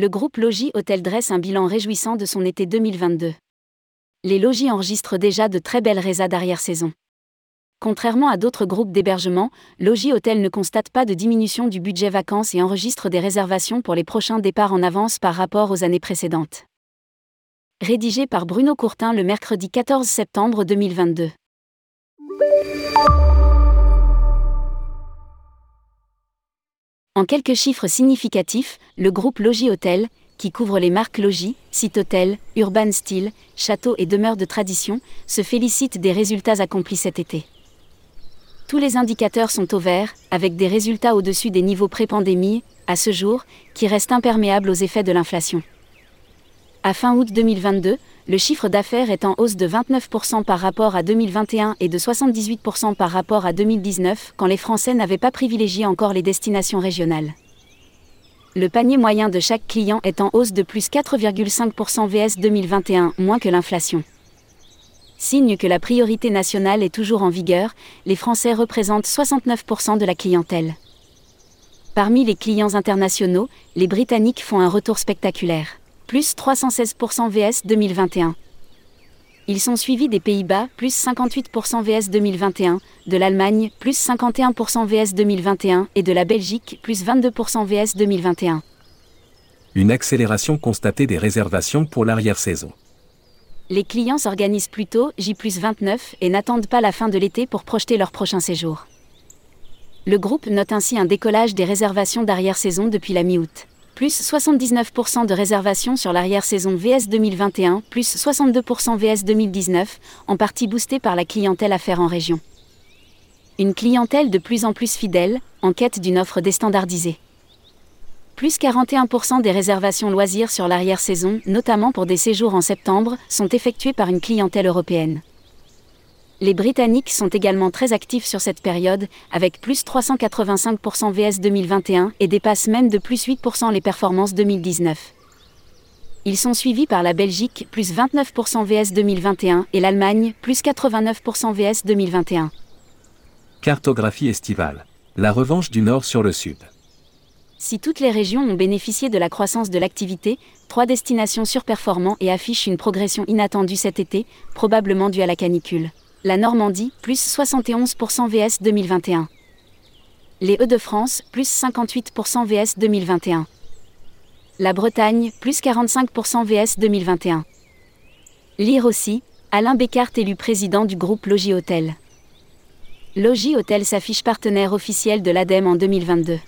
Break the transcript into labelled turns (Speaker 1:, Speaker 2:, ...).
Speaker 1: le groupe Logis Hôtel dresse un bilan réjouissant de son été 2022. Les logis enregistrent déjà de très belles résas d'arrière-saison. Contrairement à d'autres groupes d'hébergement, Logis Hôtel ne constate pas de diminution du budget vacances et enregistre des réservations pour les prochains départs en avance par rapport aux années précédentes. Rédigé par Bruno Courtin le mercredi 14 septembre 2022. En quelques chiffres significatifs, le groupe Logis Hôtel, qui couvre les marques Logis, Site Hôtel, Urban Style, Château et Demeure de Tradition, se félicite des résultats accomplis cet été. Tous les indicateurs sont au vert, avec des résultats au-dessus des niveaux pré-pandémie, à ce jour, qui restent imperméables aux effets de l'inflation. À fin août 2022, le chiffre d'affaires est en hausse de 29% par rapport à 2021 et de 78% par rapport à 2019, quand les Français n'avaient pas privilégié encore les destinations régionales. Le panier moyen de chaque client est en hausse de plus 4,5% VS 2021, moins que l'inflation. Signe que la priorité nationale est toujours en vigueur, les Français représentent 69% de la clientèle. Parmi les clients internationaux, les Britanniques font un retour spectaculaire plus 316% VS 2021. Ils sont suivis des Pays-Bas, plus 58% VS 2021, de l'Allemagne, plus 51% VS 2021, et de la Belgique, plus 22% VS 2021.
Speaker 2: Une accélération constatée des réservations pour l'arrière-saison.
Speaker 1: Les clients s'organisent plutôt, J 29, et n'attendent pas la fin de l'été pour projeter leur prochain séjour. Le groupe note ainsi un décollage des réservations d'arrière-saison depuis la mi-août plus 79% de réservations sur l'arrière-saison VS 2021, plus 62% VS 2019, en partie boosté par la clientèle affaire en région. Une clientèle de plus en plus fidèle, en quête d'une offre déstandardisée. Plus 41% des réservations loisirs sur l'arrière-saison, notamment pour des séjours en septembre, sont effectuées par une clientèle européenne. Les Britanniques sont également très actifs sur cette période, avec plus 385% VS 2021 et dépassent même de plus 8% les performances 2019. Ils sont suivis par la Belgique, plus 29% VS 2021, et l'Allemagne, plus 89% VS 2021.
Speaker 2: Cartographie estivale. La revanche du Nord sur le Sud.
Speaker 1: Si toutes les régions ont bénéficié de la croissance de l'activité, trois destinations surperformant et affichent une progression inattendue cet été, probablement due à la canicule la Normandie, plus 71% VS 2021. Les Hauts-de-France, plus 58% VS 2021. La Bretagne, plus 45% VS 2021. Lire aussi, Alain Bécart élu président du groupe Logis Hôtel. Logis Hôtel s'affiche partenaire officiel de l'ADEME en 2022.